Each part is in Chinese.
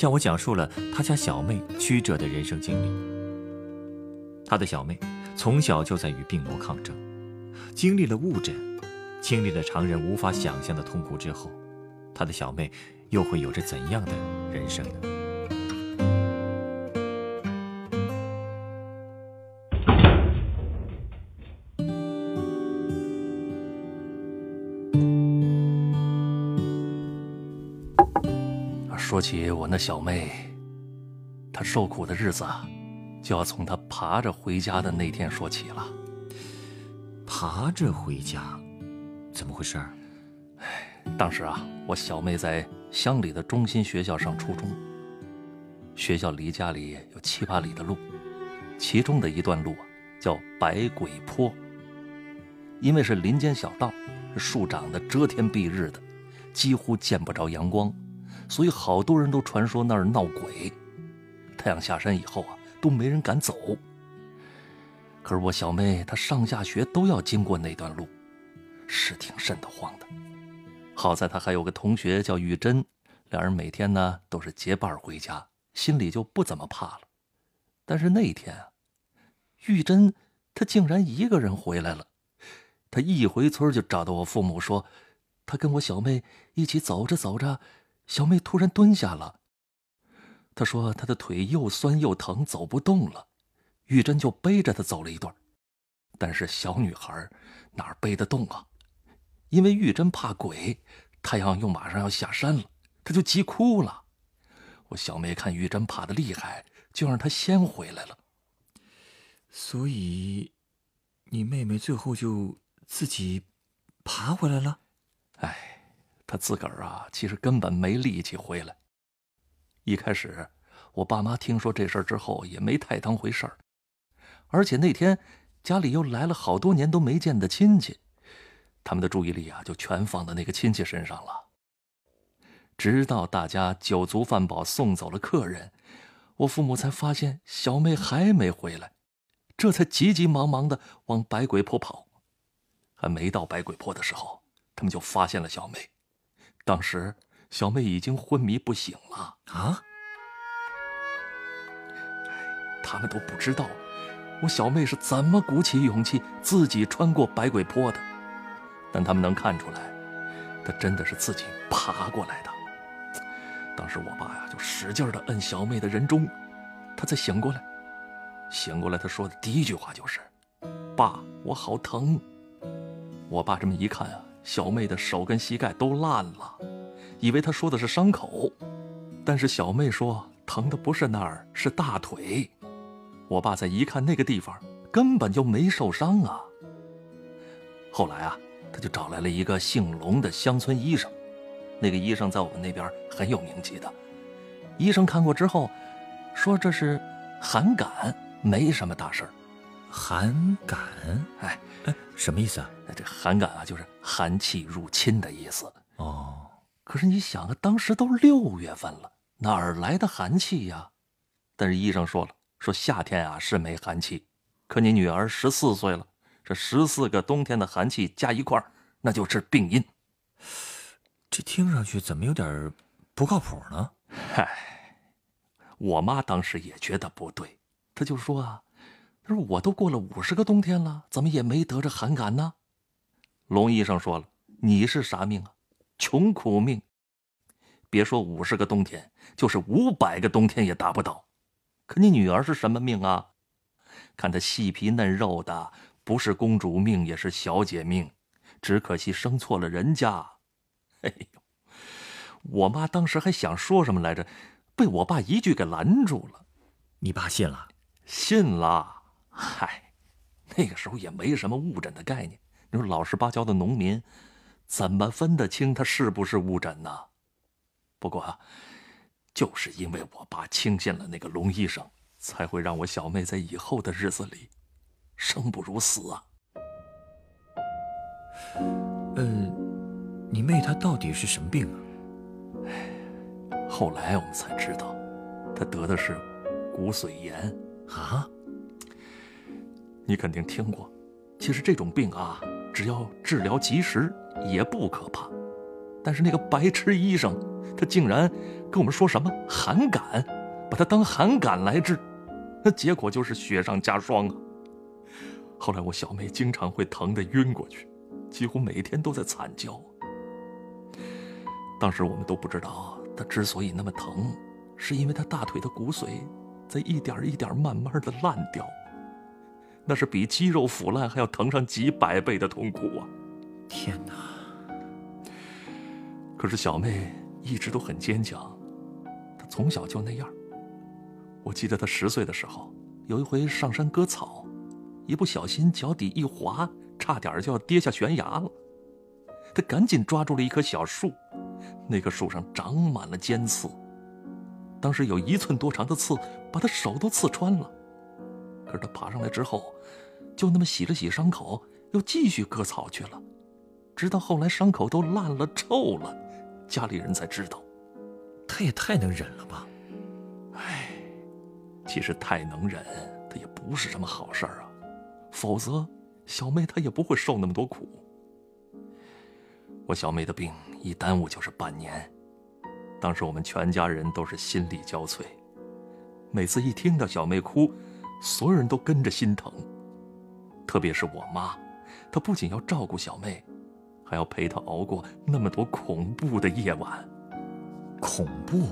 向我讲述了他家小妹曲折的人生经历。他的小妹从小就在与病魔抗争，经历了误诊，经历了常人无法想象的痛苦之后，他的小妹又会有着怎样的人生呢？说起我那小妹，她受苦的日子，就要从她爬着回家的那天说起了。爬着回家，怎么回事？哎，当时啊，我小妹在乡里的中心学校上初中，学校离家里有七八里的路，其中的一段路啊叫百鬼坡，因为是林间小道，树长得遮天蔽日的，几乎见不着阳光。所以好多人都传说那儿闹鬼，太阳下山以后啊，都没人敢走。可是我小妹她上下学都要经过那段路，是挺瘆得慌的。好在她还有个同学叫玉珍，两人每天呢都是结伴回家，心里就不怎么怕了。但是那天啊，玉珍她竟然一个人回来了。她一回村就找到我父母说，她跟我小妹一起走着走着。小妹突然蹲下了，她说她的腿又酸又疼，走不动了。玉珍就背着她走了一段，但是小女孩哪背得动啊？因为玉珍怕鬼，太阳又马上要下山了，她就急哭了。我小妹看玉珍怕的厉害，就让她先回来了。所以，你妹妹最后就自己爬回来了。哎。他自个儿啊，其实根本没力气回来。一开始，我爸妈听说这事儿之后，也没太当回事儿。而且那天家里又来了好多年都没见的亲戚，他们的注意力啊，就全放到那个亲戚身上了。直到大家酒足饭饱，送走了客人，我父母才发现小妹还没回来，这才急急忙忙的往百鬼坡跑。还没到百鬼坡的时候，他们就发现了小妹。当时，小妹已经昏迷不醒了啊！他们都不知道，我小妹是怎么鼓起勇气自己穿过百鬼坡的。但他们能看出来，她真的是自己爬过来的。当时我爸呀，就使劲的摁小妹的人中，她才醒过来。醒过来，她说的第一句话就是：“爸，我好疼。”我爸这么一看啊。小妹的手跟膝盖都烂了，以为他说的是伤口，但是小妹说疼的不是那儿，是大腿。我爸再一看那个地方，根本就没受伤啊。后来啊，他就找来了一个姓龙的乡村医生，那个医生在我们那边很有名气的。医生看过之后，说这是寒感，没什么大事儿。寒感，哎哎，什么意思啊？这寒感啊，就是寒气入侵的意思哦。可是你想啊，当时都六月份了，哪儿来的寒气呀？但是医生说了，说夏天啊是没寒气，可你女儿十四岁了，这十四个冬天的寒气加一块儿，那就是病因。这听上去怎么有点不靠谱呢？嗨，我妈当时也觉得不对，她就说啊。他说：“我都过了五十个冬天了，怎么也没得着寒感呢？”龙医生说了：“你是啥命啊？穷苦命。别说五十个冬天，就是五百个冬天也达不到。可你女儿是什么命啊？看她细皮嫩肉的，不是公主命也是小姐命，只可惜生错了人家。”哎呦，我妈当时还想说什么来着，被我爸一句给拦住了。你爸信了？信了。嗨，那个时候也没什么误诊的概念。你说老实巴交的农民，怎么分得清他是不是误诊呢？不过，就是因为我爸轻信了那个龙医生，才会让我小妹在以后的日子里生不如死啊。嗯，你妹她到底是什么病啊？后来我们才知道，她得的是骨髓炎啊。你肯定听过，其实这种病啊，只要治疗及时，也不可怕。但是那个白痴医生，他竟然跟我们说什么寒感，把它当寒感来治，那结果就是雪上加霜啊。后来我小妹经常会疼得晕过去，几乎每天都在惨叫。当时我们都不知道，她之所以那么疼，是因为她大腿的骨髓在一点一点慢慢的烂掉，那是比肌肉腐烂还要疼上几百倍的痛苦啊！天哪！可是小妹一直都很坚强，她从小就那样。我记得她十岁的时候，有一回上山割草，一不小心脚底一滑，差点就要跌下悬崖了。她赶紧抓住了一棵小树，那棵树上长满了尖刺，当时有一寸多长的刺，把她手都刺穿了。可是她爬上来之后，就那么洗了洗伤口，又继续割草去了，直到后来伤口都烂了、臭了。家里人才知道，他也太能忍了吧！唉，其实太能忍，他也不是什么好事儿啊。否则，小妹她也不会受那么多苦。我小妹的病一耽误就是半年，当时我们全家人都是心力交瘁。每次一听到小妹哭，所有人都跟着心疼，特别是我妈，她不仅要照顾小妹。还要陪她熬过那么多恐怖的夜晚。恐怖？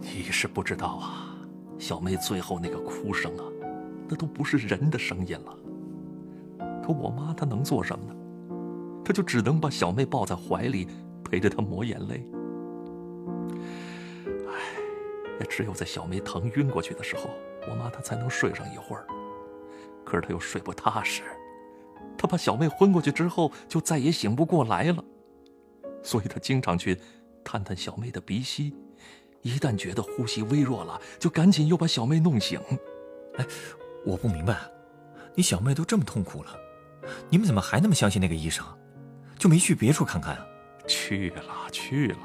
你是不知道啊，小妹最后那个哭声啊，那都不是人的声音了。可我妈她能做什么呢？她就只能把小妹抱在怀里，陪着她抹眼泪。唉，也只有在小妹疼晕过去的时候，我妈她才能睡上一会儿。可是她又睡不踏实。他怕小妹昏过去之后就再也醒不过来了，所以他经常去探探小妹的鼻息，一旦觉得呼吸微弱了，就赶紧又把小妹弄醒。哎，我不明白，你小妹都这么痛苦了，你们怎么还那么相信那个医生，就没去别处看看啊？去了去了，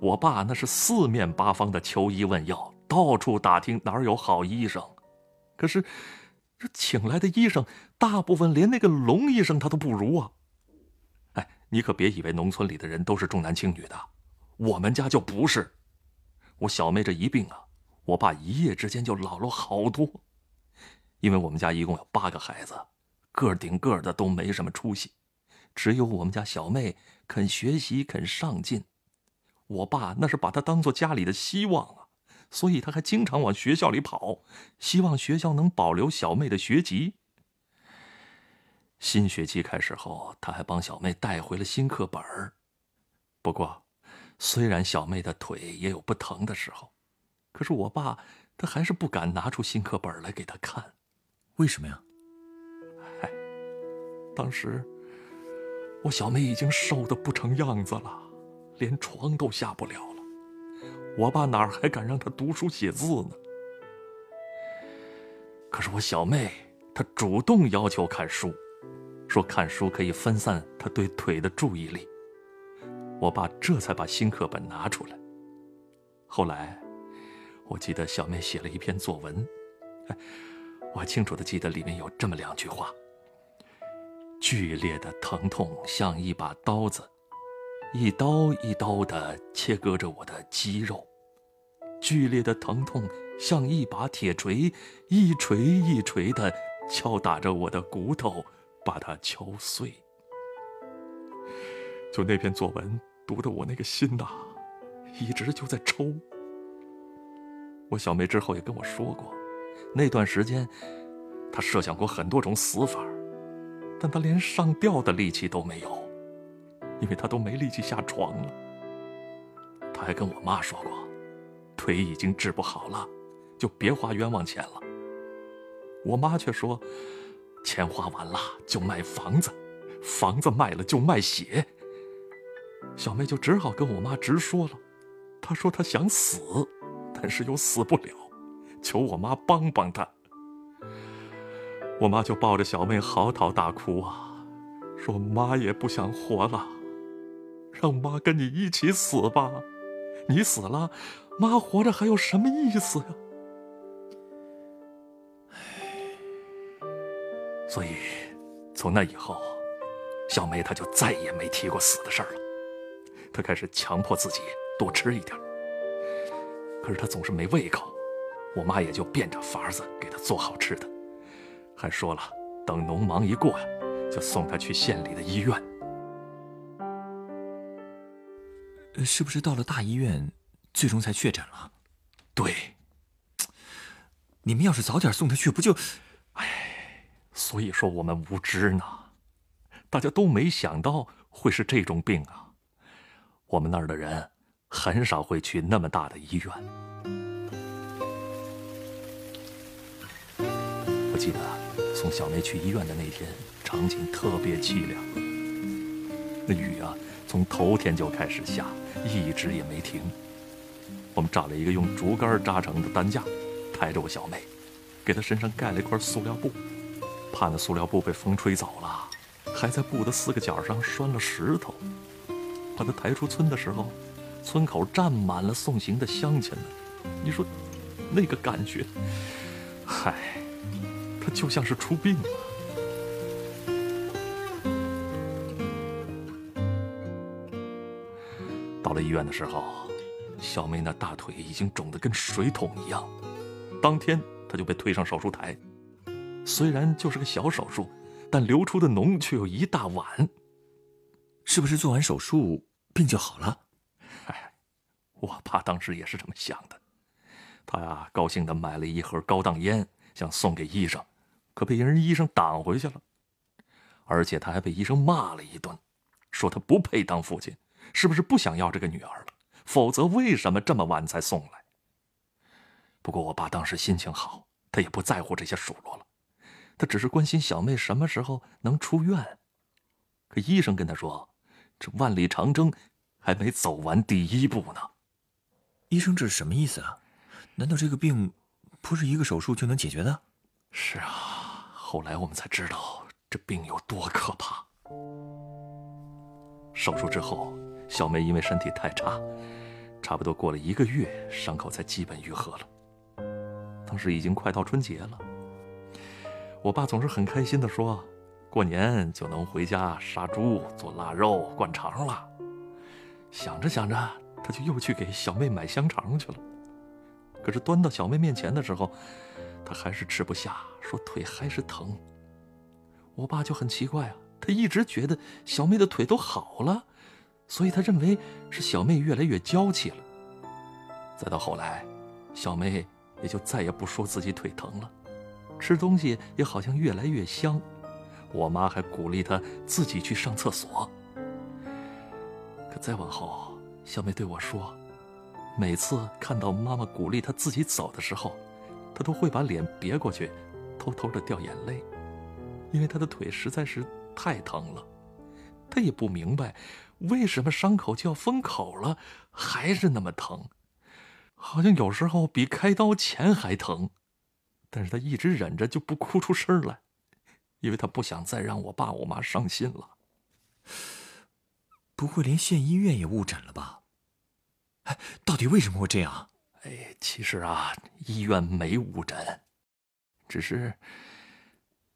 我爸那是四面八方的求医问药，到处打听哪儿有好医生，可是。这请来的医生，大部分连那个龙医生他都不如啊！哎，你可别以为农村里的人都是重男轻女的，我们家就不是。我小妹这一病啊，我爸一夜之间就老了好多。因为我们家一共有八个孩子，个顶个的都没什么出息，只有我们家小妹肯学习、肯上进。我爸那是把她当做家里的希望啊。所以他还经常往学校里跑，希望学校能保留小妹的学籍。新学期开始后，他还帮小妹带回了新课本儿。不过，虽然小妹的腿也有不疼的时候，可是我爸他还是不敢拿出新课本来给她看。为什么呀？哎，当时我小妹已经瘦得不成样子了，连床都下不了。我爸哪还敢让他读书写字呢？可是我小妹她主动要求看书，说看书可以分散她对腿的注意力。我爸这才把新课本拿出来。后来，我记得小妹写了一篇作文，我还清楚的记得里面有这么两句话：剧烈的疼痛像一把刀子。一刀一刀的切割着我的肌肉，剧烈的疼痛像一把铁锤，一锤一锤的敲打着我的骨头，把它敲碎。就那篇作文读的我那个心呐，一直就在抽。我小妹之后也跟我说过，那段时间，她设想过很多种死法，但她连上吊的力气都没有。因为他都没力气下床了。他还跟我妈说过，腿已经治不好了，就别花冤枉钱了。我妈却说，钱花完了就卖房子，房子卖了就卖血。小妹就只好跟我妈直说了，她说她想死，但是又死不了，求我妈帮帮她。我妈就抱着小妹嚎啕大哭啊，说妈也不想活了，让妈跟你一起死吧，你死了，妈活着还有什么意思呀？所以，从那以后，小梅她就再也没提过死的事儿了。她开始强迫自己多吃一点，可是她总是没胃口，我妈也就变着法子给她做好吃的，还说了等农忙一过，就送她去县里的医院。是不是到了大医院，最终才确诊了？对。你们要是早点送他去，不就……哎。所以说我们无知呢，大家都没想到会是这种病啊。我们那儿的人很少会去那么大的医院。我记得送小梅去医院的那天，场景特别凄凉。那雨啊，从头天就开始下，一直也没停。我们找了一个用竹竿扎成的担架，抬着我小妹，给她身上盖了一块塑料布。怕那塑料布被风吹走了，还在布的四个角上拴了石头。把她抬出村的时候，村口站满了送行的乡亲们。你说，那个感觉，嗨，她就像是出殡了。到了医院的时候，小梅那大腿已经肿得跟水桶一样，当天她就被推上手术台。虽然就是个小手术，但流出的脓却有一大碗。是不是做完手术病就好了？哎，我爸当时也是这么想的。他呀，高兴的买了一盒高档烟，想送给医生，可被人医生挡回去了。而且他还被医生骂了一顿，说他不配当父亲，是不是不想要这个女儿了？否则为什么这么晚才送来？不过我爸当时心情好，他也不在乎这些数落了。他只是关心小妹什么时候能出院，可医生跟他说：“这万里长征还没走完第一步呢。”医生这是什么意思啊？难道这个病不是一个手术就能解决的？是啊，后来我们才知道这病有多可怕。手术之后，小妹因为身体太差，差不多过了一个月，伤口才基本愈合了。当时已经快到春节了。我爸总是很开心地说：“过年就能回家杀猪、做腊肉、灌肠了。”想着想着，他就又去给小妹买香肠去了。可是端到小妹面前的时候，他还是吃不下，说腿还是疼。我爸就很奇怪啊，他一直觉得小妹的腿都好了，所以他认为是小妹越来越娇气了。再到后来，小妹也就再也不说自己腿疼了。吃东西也好像越来越香，我妈还鼓励她自己去上厕所。可再往后，小妹对我说，每次看到妈妈鼓励她自己走的时候，她都会把脸别过去，偷偷的掉眼泪，因为她的腿实在是太疼了。她也不明白，为什么伤口就要封口了，还是那么疼，好像有时候比开刀前还疼。但是他一直忍着，就不哭出声来，因为他不想再让我爸我妈伤心了。不会连县医院也误诊了吧？哎，到底为什么会这样？哎，其实啊，医院没误诊，只是……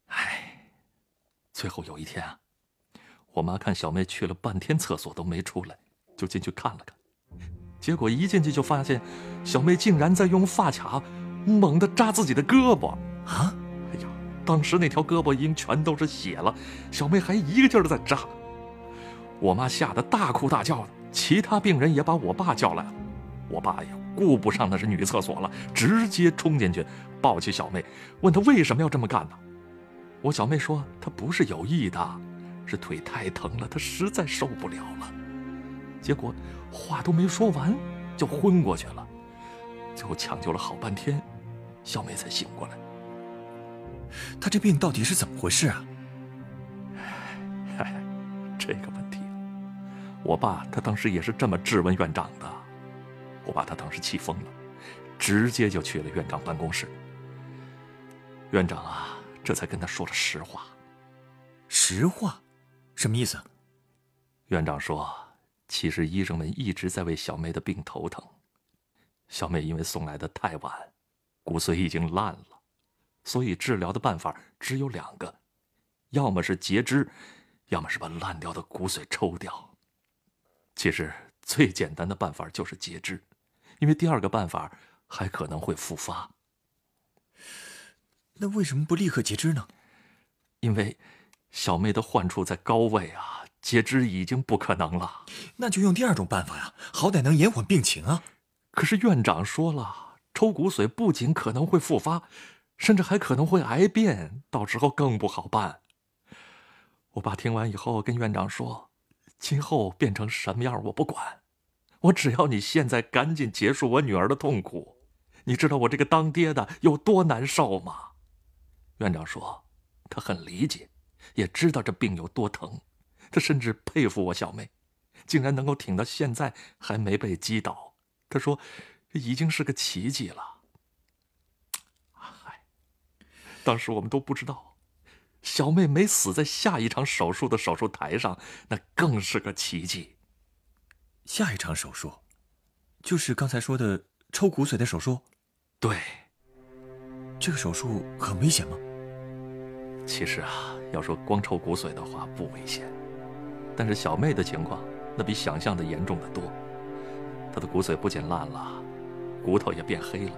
哎，最后有一天啊，我妈看小妹去了半天厕所都没出来，就进去看了看，结果一进去就发现，小妹竟然在用发卡。猛地扎自己的胳膊啊！哎呀，当时那条胳膊已经全都是血了，小妹还一个劲儿的在扎。我妈吓得大哭大叫的，其他病人也把我爸叫来了。我爸呀，顾不上那是女厕所了，直接冲进去抱起小妹，问她为什么要这么干呢？我小妹说她不是有意的，是腿太疼了，她实在受不了了。结果话都没说完，就昏过去了。最后抢救了好半天。小梅才醒过来。她这病到底是怎么回事啊？哎，这个问题，我爸他当时也是这么质问院长的。我把他当时气疯了，直接就去了院长办公室。院长啊，这才跟他说了实话。实话，什么意思？院长说，其实医生们一直在为小妹的病头疼。小妹因为送来的太晚，骨髓已经烂了，所以治疗的办法只有两个，要么是截肢，要么是把烂掉的骨髓抽掉。其实最简单的办法就是截肢，因为第二个办法还可能会复发。那为什么不立刻截肢呢？因为小妹的患处在高位啊，截肢已经不可能了。那就用第二种办法呀，好歹能延缓病情啊。可是院长说了，抽骨髓不仅可能会复发，甚至还可能会癌变，到时候更不好办。我爸听完以后跟院长说：“今后变成什么样我不管，我只要你现在赶紧结束我女儿的痛苦。你知道我这个当爹的有多难受吗？”院长说，他很理解，也知道这病有多疼，他甚至佩服我小妹，竟然能够挺到现在还没被击倒。他说：“这已经是个奇迹了。”嗨，当时我们都不知道，小妹没死在下一场手术的手术台上，那更是个奇迹。下一场手术，就是刚才说的抽骨髓的手术。对，这个手术很危险吗？其实啊，要说光抽骨髓的话不危险，但是小妹的情况那比想象的严重的多。她的骨髓不仅烂了，骨头也变黑了，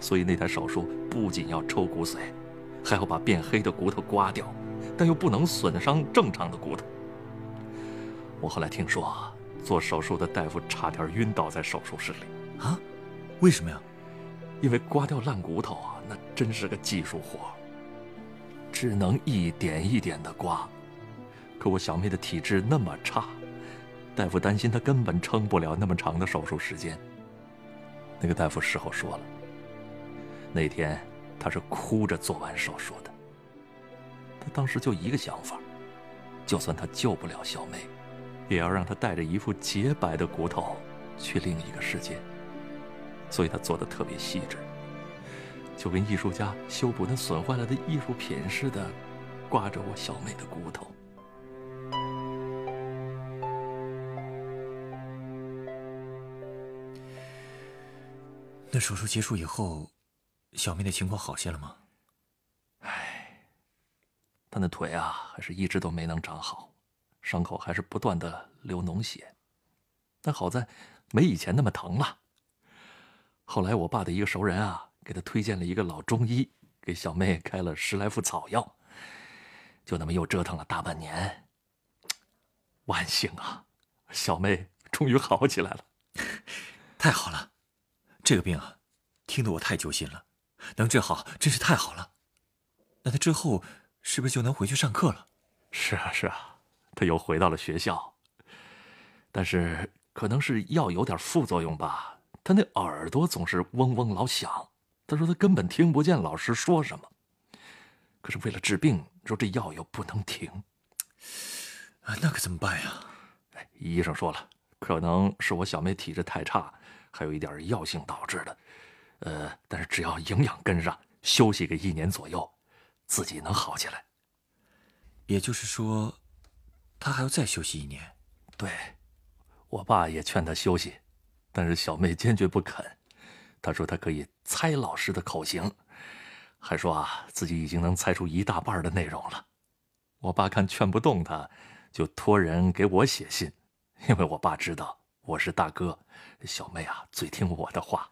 所以那台手术不仅要抽骨髓，还要把变黑的骨头刮掉，但又不能损伤正常的骨头。我后来听说，做手术的大夫差点晕倒在手术室里。啊？为什么呀？因为刮掉烂骨头啊，那真是个技术活，只能一点一点的刮。可我小妹的体质那么差。大夫担心她根本撑不了那么长的手术时间。那个大夫事后说了，那天他是哭着做完手术的。他当时就一个想法，就算他救不了小妹，也要让她带着一副洁白的骨头去另一个世界。所以他做的特别细致，就跟艺术家修补那损坏了的艺术品似的，挂着我小妹的骨头。那手术结束以后，小妹的情况好些了吗？唉，她那腿啊，还是一直都没能长好，伤口还是不断的流脓血。但好在没以前那么疼了。后来我爸的一个熟人啊，给他推荐了一个老中医，给小妹开了十来副草药。就那么又折腾了大半年，万幸啊，小妹终于好起来了。太好了！这个病啊，听得我太揪心了，能治好真是太好了。那他之后是不是就能回去上课了？是啊，是啊，他又回到了学校。但是可能是药有点副作用吧，他那耳朵总是嗡嗡老响。他说他根本听不见老师说什么。可是为了治病，说这药又不能停，啊，那可怎么办呀？哎，医生说了，可能是我小妹体质太差。还有一点药性导致的，呃，但是只要营养跟上，休息个一年左右，自己能好起来。也就是说，他还要再休息一年。对，我爸也劝他休息，但是小妹坚决不肯。他说他可以猜老师的口型，还说啊自己已经能猜出一大半的内容了。我爸看劝不动他，就托人给我写信，因为我爸知道。我是大哥，小妹啊最听我的话。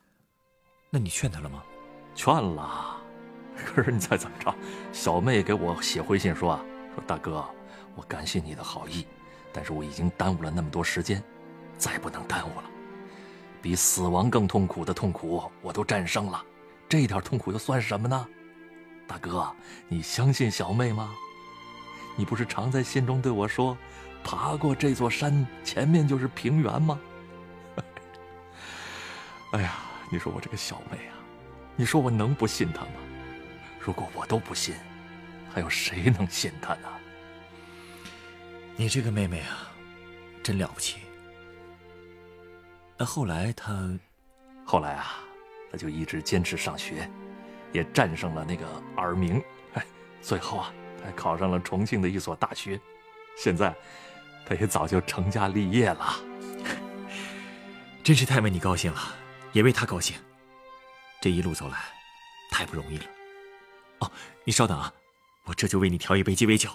那你劝他了吗？劝了，可是你猜怎么着？小妹给我写回信说啊，说大哥，我感谢你的好意，但是我已经耽误了那么多时间，再不能耽误了。比死亡更痛苦的痛苦我都战胜了，这点痛苦又算什么呢？大哥，你相信小妹吗？你不是常在信中对我说？爬过这座山，前面就是平原吗？哎呀，你说我这个小妹啊，你说我能不信她吗？如果我都不信，还有谁能信她呢？你这个妹妹啊，真了不起。那后来他后来啊，他就一直坚持上学，也战胜了那个耳鸣，哎，最后啊，他还考上了重庆的一所大学。现在，他也早就成家立业了。真是太为你高兴了，也为他高兴。这一路走来，太不容易了。哦，你稍等啊，我这就为你调一杯鸡尾酒。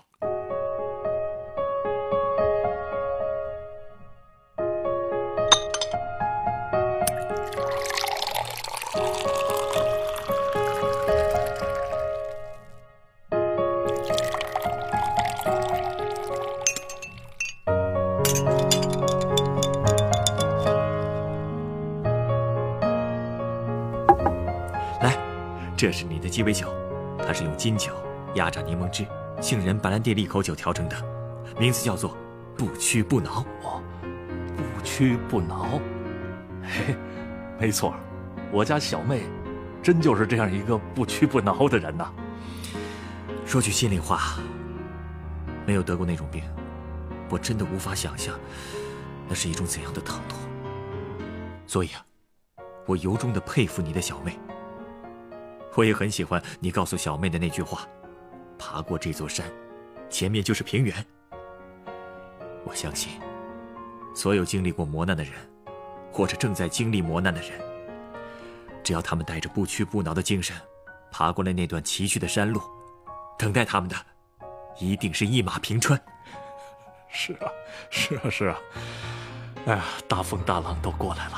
这是你的鸡尾酒，它是用金酒、压榨柠檬汁、杏仁白兰地利口酒调成的，名字叫做“不屈不挠”。哦，不屈不挠。嘿，没错，我家小妹，真就是这样一个不屈不挠的人呐。说句心里话，没有得过那种病，我真的无法想象，那是一种怎样的疼痛。所以啊，我由衷的佩服你的小妹。我也很喜欢你告诉小妹的那句话：“爬过这座山，前面就是平原。”我相信，所有经历过磨难的人，或者正在经历磨难的人，只要他们带着不屈不挠的精神，爬过了那段崎岖的山路，等待他们的，一定是一马平川。是啊，是啊，是啊。哎呀，大风大浪都过来了，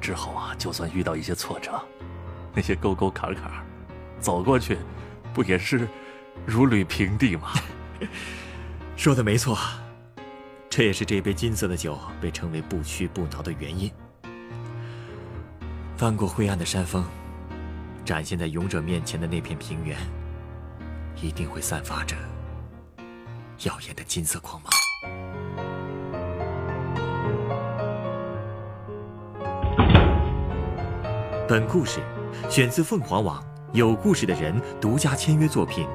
之后啊，就算遇到一些挫折。那些沟沟坎坎，走过去，不也是如履平地吗？说的没错，这也是这杯金色的酒被称为不屈不挠的原因。翻过灰暗的山峰，展现在勇者面前的那片平原，一定会散发着耀眼的金色光芒。本故事。选自凤凰网有故事的人独家签约作品，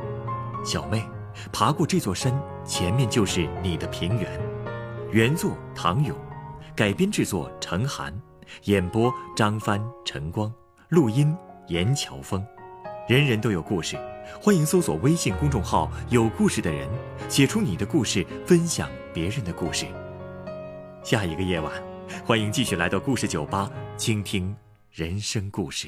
《小妹爬过这座山，前面就是你的平原》。原作唐勇，改编制作陈寒，演播张帆、陈光，录音严乔峰。人人都有故事，欢迎搜索微信公众号“有故事的人”，写出你的故事，分享别人的故事。下一个夜晚，欢迎继续来到故事酒吧，倾听人生故事。